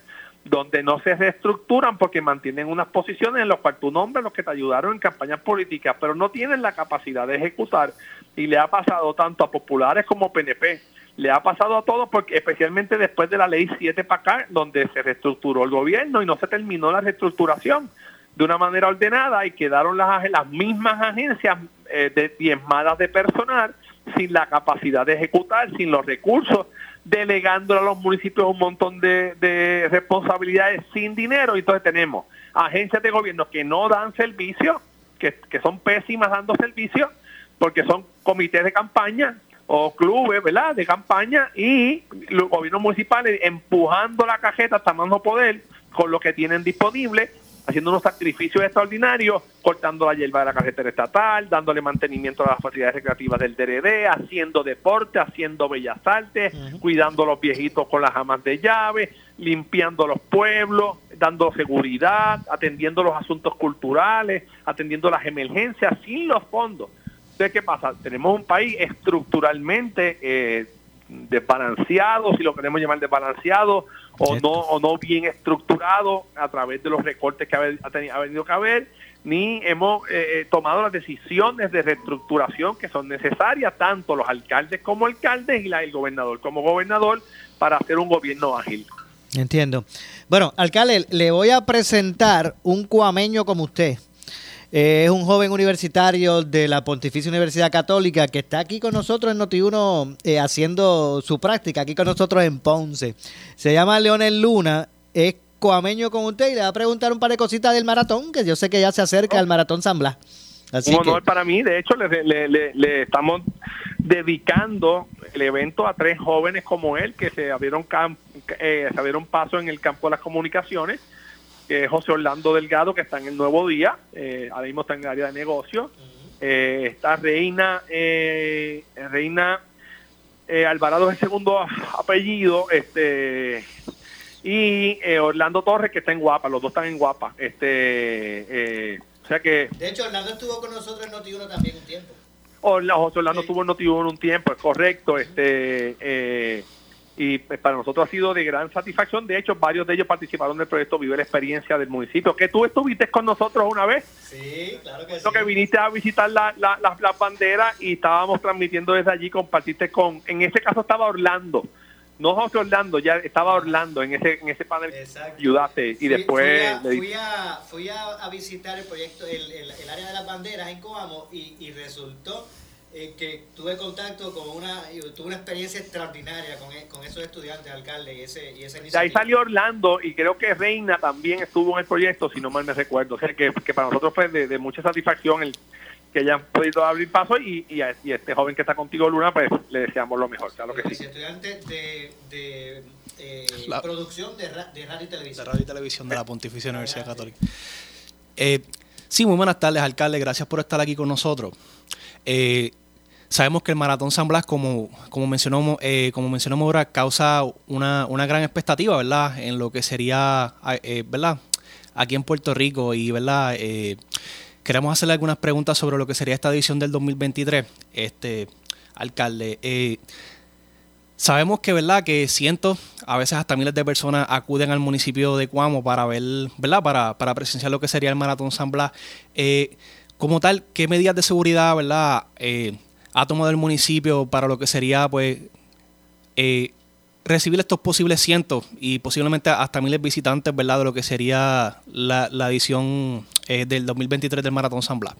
Speaker 8: donde no se reestructuran porque mantienen unas posiciones en las cuales tú nombres los que te ayudaron en campañas políticas, pero no tienen la capacidad de ejecutar y le ha pasado tanto a populares como PNP. Le ha pasado a todos porque especialmente después de la ley 7 para acá, donde se reestructuró el gobierno y no se terminó la reestructuración de una manera ordenada y quedaron las, las mismas agencias eh, de, diezmadas de personal sin la capacidad de ejecutar, sin los recursos delegando a los municipios un montón de, responsabilidades sin dinero. Y entonces tenemos agencias de gobierno que no dan servicio, que, son pésimas dando servicio, porque son comités de campaña o clubes, ¿verdad?, de campaña y los gobiernos municipales empujando la cajeta hasta más poder con lo que tienen disponible haciendo unos sacrificios extraordinarios, cortando la hierba de la carretera estatal, dándole mantenimiento a las facilidades recreativas del DRD, haciendo deporte, haciendo bellas artes, cuidando a los viejitos con las amas de llave, limpiando los pueblos, dando seguridad, atendiendo los asuntos culturales, atendiendo las emergencias sin los fondos. Entonces, ¿qué pasa? Tenemos un país estructuralmente eh, desbalanceado, si lo queremos llamar desbalanceado, o no, o no bien estructurado a través de los recortes que ha, ha, venido que haber, ni hemos eh, eh, tomado las decisiones de reestructuración que son necesarias, tanto los alcaldes como alcaldes y la, el gobernador como gobernador, para hacer un gobierno ágil.
Speaker 2: Entiendo. Bueno, alcalde, le voy a presentar un cuameño como usted. Eh, es un joven universitario de la Pontificia Universidad Católica que está aquí con nosotros en Notiuno eh, haciendo su práctica, aquí con nosotros en Ponce. Se llama Leonel Luna, es cuameño con usted y le va a preguntar un par de cositas del maratón, que yo sé que ya se acerca el maratón San Blas.
Speaker 8: un honor para mí, de hecho le, estamos dedicando el evento a tres jóvenes como él que se abrieron, eh, se abrieron paso en el campo de las comunicaciones que es José Orlando Delgado, que está en el Nuevo Día, eh, ahora mismo está en el área de negocio. Eh, está Reina, eh, Reina eh, Alvarado es el segundo apellido, este y Orlando Torres, que está en Guapa, los dos están en Guapa. Este, o sea que...
Speaker 2: De hecho, Orlando estuvo con nosotros en Notiuno también un tiempo.
Speaker 8: José Orlando estuvo en Notiuno un tiempo, es correcto. Este y pues, para nosotros ha sido de gran satisfacción. De hecho, varios de ellos participaron del proyecto Vive la Experiencia del municipio, que tú estuviste con nosotros una vez.
Speaker 2: Sí, claro que
Speaker 8: sí. que viniste a visitar las la, banderas y estábamos transmitiendo desde allí, compartiste con, en ese caso estaba Orlando. No José Orlando, ya estaba Orlando en ese en ese panel. Ayudaste y después...
Speaker 2: Fui a, fui, a, visitar el proyecto, el, el, área de las banderas en Coamo y, y resultó eh, que tuve contacto con una, tuve una experiencia extraordinaria con, e, con esos estudiantes, alcalde, y ese, y ese
Speaker 8: ahí salió Orlando y creo que Reina también estuvo en el proyecto, si no mal me recuerdo. O sea, que, que para nosotros fue de, mucha satisfacción el que hayan podido abrir paso y, y, a, este joven que está contigo, Luna, pues le deseamos lo mejor, claro que sí.
Speaker 2: estudiante de, de eh, producción de, de, radio y televisión.
Speaker 9: De radio y televisión de la Pontificia Universidad Católica. Eh, sí, muy buenas tardes, alcalde. Gracias por estar aquí con nosotros. Eh, sabemos que el Maratón San Blas, como, como mencionamos, eh, como mencionamos ahora, causa una, una, gran expectativa, ¿verdad? En lo que sería, eh, ¿verdad? Aquí en Puerto Rico y, ¿verdad? Eh, queremos hacerle algunas preguntas sobre lo que sería esta edición del 2023, este alcalde. Eh, sabemos que, ¿verdad? Que cientos, a veces hasta miles de personas acuden al municipio de Cuamo para ver, ¿verdad? Para, para presenciar lo que sería el Maratón San Blas. como tal, ¿qué medidas de seguridad, ¿verdad? Ha tomado el municipio para lo que sería, pues, eh, recibir estos posibles cientos y posiblemente hasta miles de visitantes, ¿verdad?, de lo que sería la, edición eh, del 2023 del Maratón San Blas.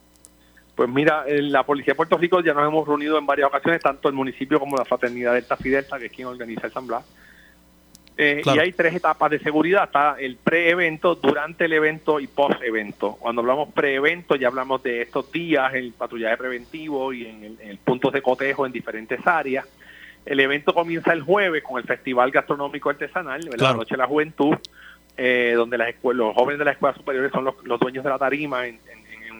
Speaker 8: Pues mira, en la Policía de Puerto Rico ya nos hemos reunido en varias ocasiones, tanto el municipio como la Fraternidad Delta Fidelta, que es quien organiza el San Blas. Eh, y hay tres etapas de seguridad. Está el pre-evento, durante el evento y post-evento. Cuando hablamos pre-evento ya hablamos de estos días, el patrullaje preventivo y en el, punto de cotejo en diferentes áreas. El evento comienza el jueves con el Festival Gastronómico Artesanal, la Noche de la Juventud, eh, donde las los jóvenes de las escuelas superiores son los, dueños de la tarima en,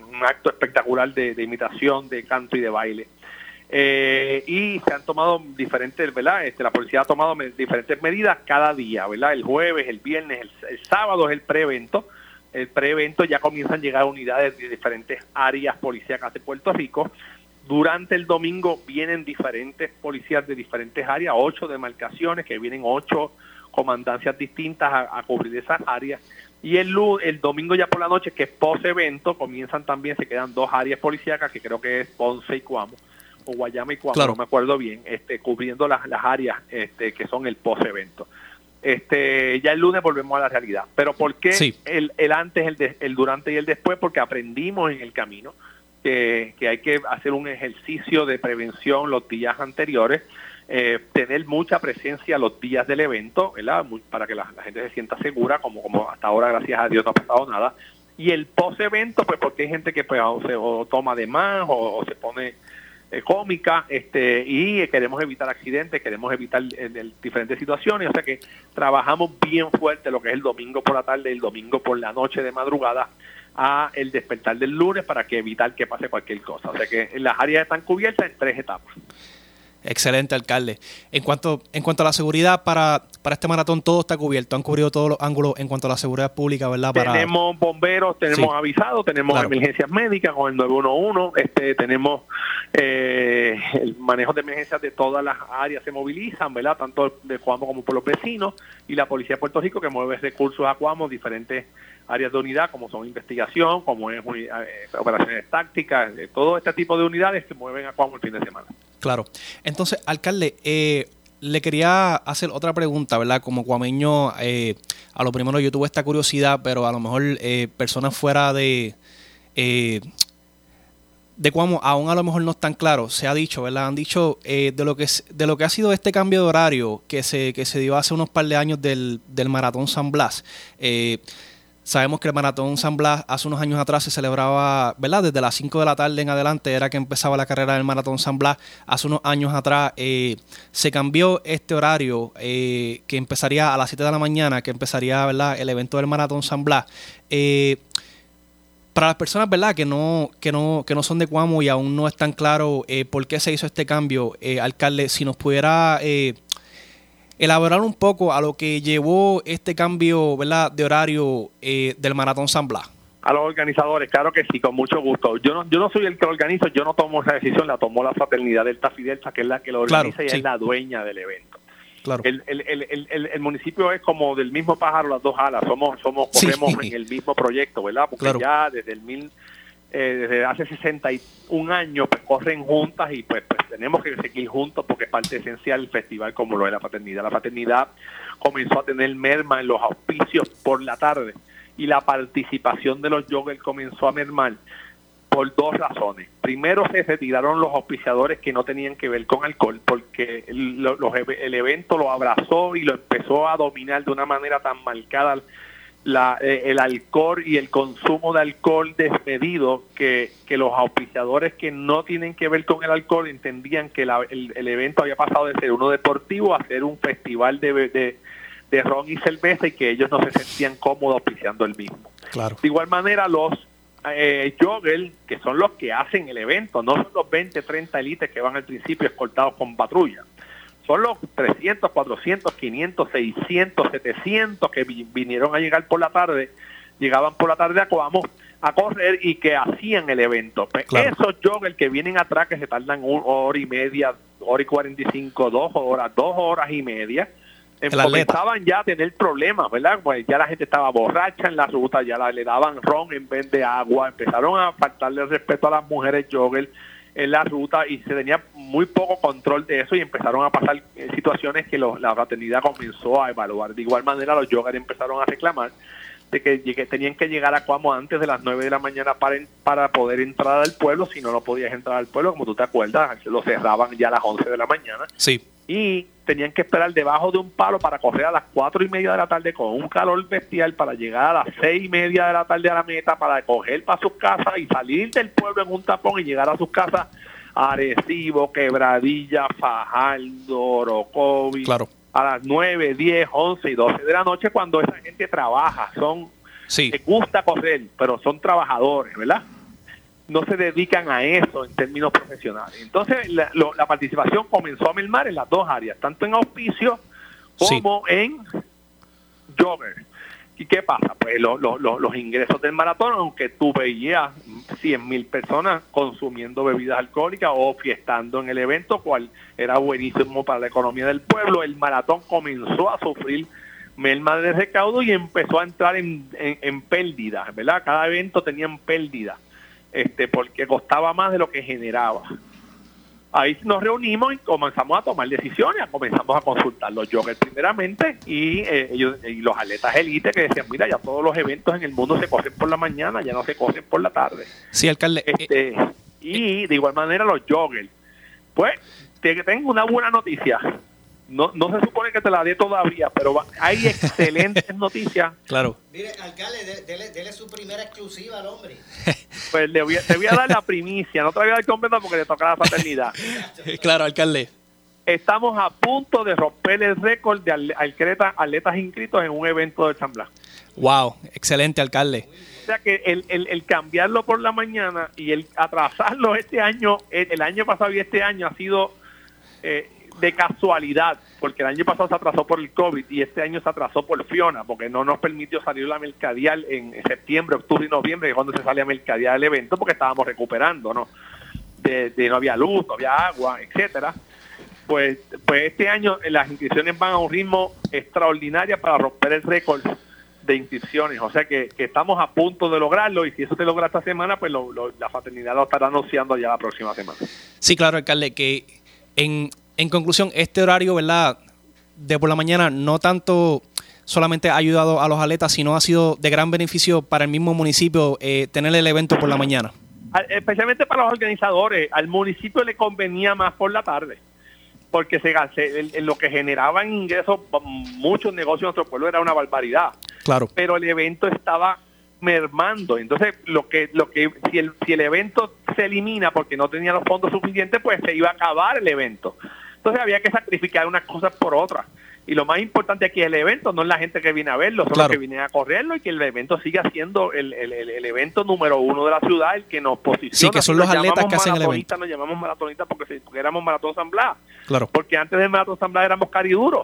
Speaker 8: un acto espectacular de imitación, de canto y de baile. Eh, y se han tomado diferentes, ¿verdad? Este, la policía ha tomado diferentes medidas cada día, ¿verdad? El jueves, el viernes, el, sábado es el pre-evento. El pre-evento ya comienzan a llegar unidades de diferentes áreas policíacas de Puerto Rico. Durante el domingo vienen diferentes policías de diferentes áreas, ocho demarcaciones, que vienen ocho comandancias distintas a, cubrir esas áreas. Y el, el domingo ya por la noche, que es post-evento, comienzan también, se quedan dos áreas policíacas, que creo que es Ponce y Cuamo o Guayama y Cuamo, no me acuerdo bien, este, cubriendo las, las áreas este, que son el post-evento. Este, ya el lunes volvemos a la realidad. Pero ¿por qué el, el, antes, el, el durante y el después? Porque aprendimos en el camino que, que hay que hacer un ejercicio de prevención los días anteriores, eh, tener mucha presencia los días del evento, ¿verdad? para que la, gente se sienta segura, como, como hasta ahora, gracias a Dios, no ha pasado nada. Y el post-evento, pues porque hay gente que pues, o se toma de más o se pone eh, cómica este y queremos evitar accidentes, queremos evitar eh, diferentes situaciones, o sea que trabajamos bien fuerte lo que es el domingo por la tarde, el domingo por la noche de madrugada a el despertar del lunes para que evitar que pase cualquier cosa. O sea que las áreas están cubiertas en tres etapas.
Speaker 9: Excelente, alcalde. En cuanto, en cuanto a la seguridad para, para este maratón, todo está cubierto. Han cubrido todos los ángulos en cuanto a la seguridad pública, ¿verdad? Para...
Speaker 8: Tenemos bomberos, tenemos avisados, tenemos emergencias médicas con el 911, este, tenemos eh, el manejo de emergencias de todas las áreas se movilizan, ¿verdad? Tanto de Cuamo como por los vecinos y la Policía de Puerto Rico que mueve recursos a Cuamo, diferentes áreas de unidad como son investigación, como es eh, operaciones tácticas, todo este tipo de unidades que mueven a Cuamo el fin de semana.
Speaker 9: Claro. Entonces, alcalde, eh, le quería hacer otra pregunta, ¿verdad? Como cuameño, eh, a lo primero yo tuve esta curiosidad, pero a lo mejor personas fuera de... de Cuamo aún a lo mejor no están claros, se ha dicho, ¿verdad? Han dicho de lo que de lo que ha sido este cambio de horario que se, que se dio hace unos par de años del, del Maratón San Blas. Sabemos que el Maratón San Blas hace unos años atrás se celebraba, ¿verdad? Desde las 5 de la tarde en adelante era que empezaba la carrera del Maratón San Blas. Hace unos años atrás eh, se cambió este horario eh, que empezaría a las 7 de la mañana, que empezaría, ¿verdad? El evento del Maratón San Blas. Eh, para las personas, ¿verdad? Que no, que no, que no son de Cuamo y aún no están claro por qué se hizo este cambio, alcalde, si nos pudiera elaborar un poco a lo que llevó este cambio ¿verdad? de horario eh, del Maratón San Blas.
Speaker 8: A los organizadores, claro que sí, con mucho gusto. Yo no, yo no soy el que lo organizo, yo no tomo esa decisión, la tomó la Fraternidad Delta Fidelsa, que es la que lo organiza y es la dueña del evento. Claro. El, el, el, el, municipio es como del mismo pájaro las dos alas, somos, somos, corremos en el mismo proyecto, ¿verdad? Porque ya desde el mil, eh, desde hace 61 años pues, corren juntas y pues, pues, tenemos que seguir juntos porque es parte esencial del festival como lo es la paternidad. La paternidad comenzó a tener merma en los auspicios por la tarde y la participación de los joggers comenzó a mermar por dos razones. Primero se retiraron los auspiciadores que no tenían que ver con alcohol porque el, el evento lo abrazó y lo empezó a dominar de una manera tan marcada la, eh, el alcohol y el consumo de alcohol desmedido que, que, los auspiciadores que no tienen que ver con el alcohol entendían que el, evento había pasado de ser uno deportivo a ser un festival de, de, de ron y cerveza y que ellos no se sentían cómodos auspiciando el mismo.
Speaker 9: Claro.
Speaker 8: De igual manera, los eh, joggers, que son los que hacen el evento, no son los 20, 30 élites que van al principio escoltados con patrulla son los 300, 400, 500, 600, 700 que vinieron a llegar por la tarde, llegaban por la tarde a Coamo a correr y que hacían el evento. Pues esos joggers que vienen atrás, que se tardan una hora y media, hora y 45, dos horas, dos horas y media, em, comenzaban ya a tener problemas, ¿verdad? Pues ya la gente estaba borracha en la ruta, ya le daban ron en vez de agua, empezaron a faltarle respeto a las mujeres joggers en la ruta y se tenía muy poco control de eso y empezaron a pasar eh, situaciones que la fraternidad comenzó a evaluar. De igual manera los joggers empezaron a reclamar de que tenían que llegar a Cuamo antes de las 9 de la mañana para, para poder entrar al pueblo, si no, no podías entrar al pueblo, como tú te acuerdas, lo cerraban ya a las 11 de la mañana.
Speaker 9: Sí.
Speaker 8: Y tenían que esperar debajo de un palo para correr a las 4 y media de la tarde con un calor bestial para llegar a las 6 y media de la tarde a la meta para coger para sus casas y salir del pueblo en un tapón y llegar a sus casas Arecibo, Quebradilla, Fajardo, Orocovi.
Speaker 9: Claro
Speaker 8: a las 9, 10, 11 y 12 de la noche cuando esa gente trabaja, son,
Speaker 9: sí.
Speaker 8: les gusta correr, pero son trabajadores, ¿verdad? No se dedican a eso en términos profesionales. Entonces la, participación comenzó a mermar en las dos áreas, tanto en auspicio como en jogger. ¿Y qué pasa? Pues los ingresos del maratón, aunque tú veías 100 mil personas consumiendo bebidas alcohólicas o fiestando en el evento, cual era buenísimo para la economía del pueblo, el maratón comenzó a sufrir merma de recaudo y empezó a entrar en, en, pérdidas, ¿verdad? Cada evento tenían pérdidas, este, porque costaba más de lo que generaba ahí nos reunimos y comenzamos a tomar decisiones, comenzamos a consultar los joggers primeramente y, eh, y los atletas élite que decían, mira, ya todos los eventos en el mundo se cogen por la mañana, ya no se cogen por la tarde.
Speaker 9: Sí, alcalde.
Speaker 8: Este, y de igual manera los joggers. Pues, tengo una buena noticia no, no se supone que te la dé todavía, pero hay excelentes noticias.
Speaker 9: Claro.
Speaker 2: Mire, alcalde, dele, su primera exclusiva al hombre.
Speaker 8: Pues le voy, a, voy a dar la primicia, no te voy a dar completo porque le toca la paternidad.
Speaker 9: claro, alcalde.
Speaker 8: Estamos a punto de romper el récord de atletas inscritos en un evento de San Blas.
Speaker 9: Wow, excelente, alcalde.
Speaker 8: O sea que el, el, el, cambiarlo por la mañana y el atrasarlo este año, el, el año pasado y este año ha sido eh, de casualidad, porque el año pasado se atrasó por el COVID y este año se atrasó por Fiona, porque no nos permitió salir la mercadial en septiembre, octubre y noviembre, que es cuando se sale a mercadial el evento, porque estábamos recuperando, ¿no? De, no había luz, no había agua, etcétera. Pues, pues este año las inscripciones van a un ritmo extraordinario para romper el récord de inscripciones. O sea que, estamos a punto de lograrlo y si eso se logra esta semana, pues la fraternidad lo estará anunciando ya la próxima semana.
Speaker 9: Sí, claro, alcalde, que en, en conclusión, este horario, ¿verdad? De por la mañana no tanto solamente ha ayudado a los atletas, sino ha sido de gran beneficio para el mismo municipio eh, tener el evento por la mañana.
Speaker 8: Especialmente para los organizadores, al municipio le convenía más por la tarde porque se, en lo que generaban ingresos muchos negocios en nuestro pueblo era una barbaridad.
Speaker 9: Claro.
Speaker 8: Pero el evento estaba mermando. Entonces, lo que lo que si el si el evento se elimina porque no tenía los fondos suficientes, pues se iba a acabar el evento. Entonces había que sacrificar unas cosas por otras. Y lo más importante aquí es el evento, no es la gente que viene a verlo, son los que vienen a correrlo y que el evento siga siendo el, el, evento número uno de la ciudad, el que nos posiciona.
Speaker 9: Sí, que son los atletas que hacen el evento.
Speaker 8: Nos llamamos maratonistas porque, éramos Maratón San Blas.
Speaker 9: Claro.
Speaker 8: Porque antes del Maratón San Blas éramos cariduros.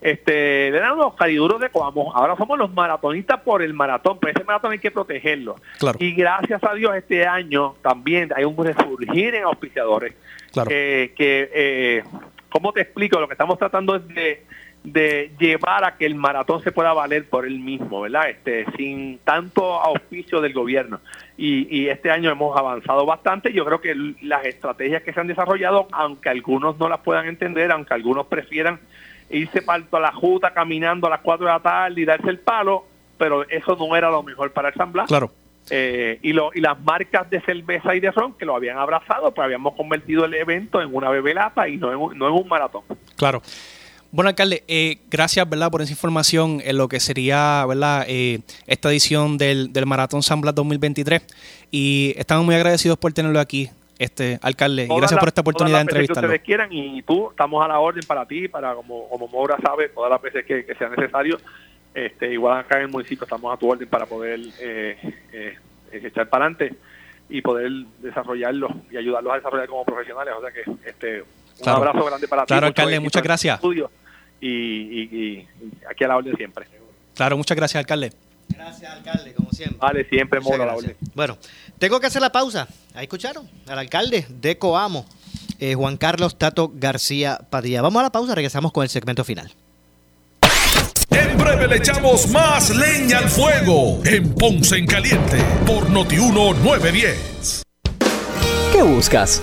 Speaker 8: Este, eran los cariduros de Coamo. Ahora somos los maratonistas por el maratón, pero ese maratón hay que protegerlo.
Speaker 9: Claro.
Speaker 8: Y gracias a Dios este año también hay un resurgir en auspiciadores.
Speaker 9: Claro.
Speaker 8: que, eh, ¿cómo te explico? Lo que estamos tratando es de de llevar a que el maratón se pueda valer por él mismo, ¿verdad? Este, sin tanto auspicio del gobierno. Y, este año hemos avanzado bastante. Yo creo que las estrategias que se han desarrollado, aunque algunos no las puedan entender, aunque algunos prefieran irse para la juta caminando a las 4 de la tarde y darse el palo, pero eso no era lo mejor para el San Blas.
Speaker 9: Claro.
Speaker 8: Eh, y, lo, y las marcas de cerveza y de ron que lo habían abrazado, pues habíamos convertido el evento en una bebelata y no en, no en un maratón.
Speaker 9: Claro. Bueno, alcalde, eh, gracias ¿verdad? por esa información en lo que sería ¿verdad? Eh, esta edición del, del Maratón San Blas 2023. Y estamos muy agradecidos por tenerlo aquí, este alcalde. y gracias por esta oportunidad de entrevistarlo.
Speaker 8: que ustedes quieran y tú, estamos a la orden para ti, para como, como Mora sabe, todas las veces que, sea necesario. Este, igual acá en el municipio estamos a tu orden para poder eh, eh echar para adelante y poder desarrollarlo y ayudarlos a desarrollar como profesionales. O sea que este, un abrazo grande para ti.
Speaker 9: Claro, alcalde, muchas gracias
Speaker 8: y, aquí a la orden siempre.
Speaker 9: Claro, muchas gracias, alcalde.
Speaker 2: Gracias, alcalde, como siempre.
Speaker 8: Vale, siempre mola la orden.
Speaker 2: Bueno, tengo que hacer la pausa. Ahí escucharon al alcalde de Coamo, eh, Juan Carlos Tato García Padilla. Vamos a la pausa, regresamos con el segmento final.
Speaker 1: Breve le echamos más leña al fuego en Ponce en Caliente por Notiuno 910.
Speaker 7: ¿Qué buscas?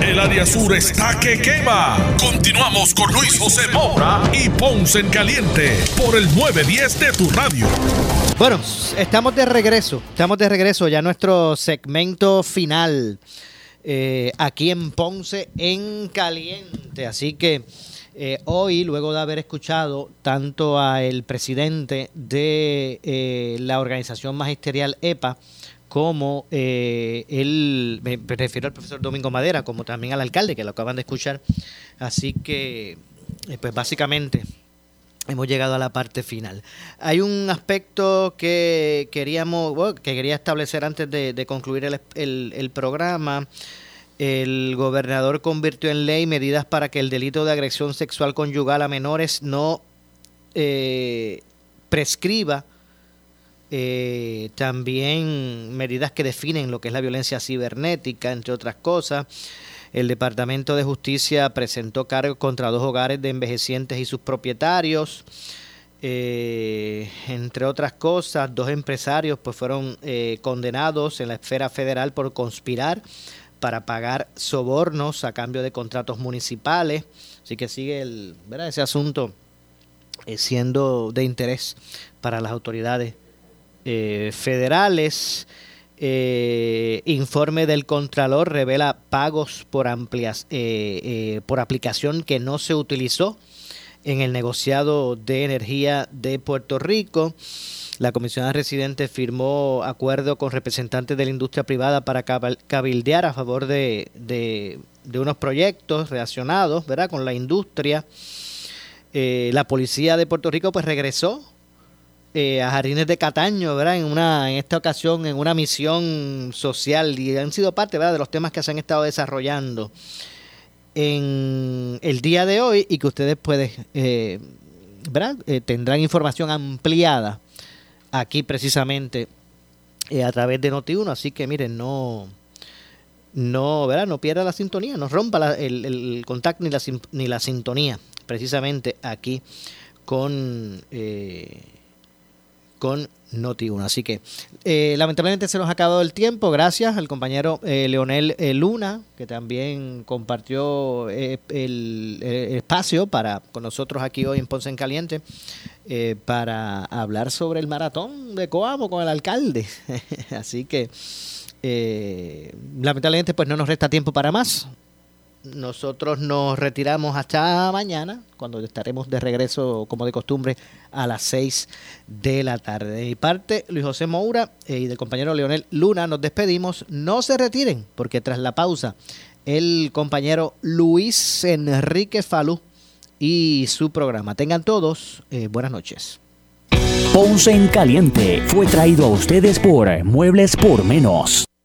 Speaker 1: El área sur está que quema. Continuamos con Luis José Moura y Ponce en Caliente por el 910 de tu radio.
Speaker 2: Bueno, estamos de regreso. Estamos de regreso ya nuestro segmento final eh, aquí en Ponce en Caliente. Así que eh, hoy, luego de haber escuchado tanto a el presidente de eh, la organización magisterial EPA, como eh, él, me refiero al profesor Domingo Madera, como también al alcalde, que lo acaban de escuchar. Así que, eh, pues básicamente, hemos llegado a la parte final. Hay un aspecto que queríamos, que quería establecer antes de, concluir el, programa. El gobernador convirtió en ley medidas para que el delito de agresión sexual conyugal a menores no eh, prescriba eh, también medidas que definen lo que es la violencia cibernética, entre otras cosas. El Departamento de Justicia presentó cargos contra dos hogares de envejecientes y sus propietarios. Eh, entre otras cosas, dos empresarios pues fueron eh, condenados en la esfera federal por conspirar para pagar sobornos a cambio de contratos municipales. Así que sigue el, ¿verdad? ese asunto siendo de interés para las autoridades eh, federales. Eh, informe del Contralor revela pagos por, amplias, eh, eh, por aplicación que no se utilizó en el negociado de energía de Puerto Rico. La comisionada residente firmó acuerdo con representantes de la industria privada para cabildear a favor de, de, unos proyectos relacionados ¿verdad? con la industria. la policía de Puerto Rico pues regresó eh, a Jardines de Cataño, ¿verdad? En, una, en esta ocasión, en una misión social y han sido parte, ¿verdad? De los temas que se han estado desarrollando en el día de hoy y que ustedes pueden, eh, ¿verdad? Eh, tendrán información ampliada aquí precisamente a través de Noti1, así que miren, no no, ¿verdad? no pierda la sintonía, no rompa el, el, contacto ni la, ni la sintonía, precisamente aquí con eh, con Noti1. Así que eh, lamentablemente se nos ha acabado el tiempo. Gracias al compañero eh, Leonel eh, Luna, que también compartió el, espacio para con nosotros aquí hoy en Ponce en Caliente para hablar sobre el maratón de Coamo con el alcalde. Así que lamentablemente pues no nos resta tiempo para más. Nosotros nos retiramos hasta mañana, cuando estaremos de regreso, como de costumbre, a las 6 de la tarde. De mi parte, Luis José Moura eh, y del compañero Leonel Luna, nos despedimos. No se retiren, porque tras la pausa, el compañero Luis Enrique Falú y su programa. Tengan todos eh, buenas noches.
Speaker 10: Ponce en Caliente fue traído a ustedes por Muebles por Menos.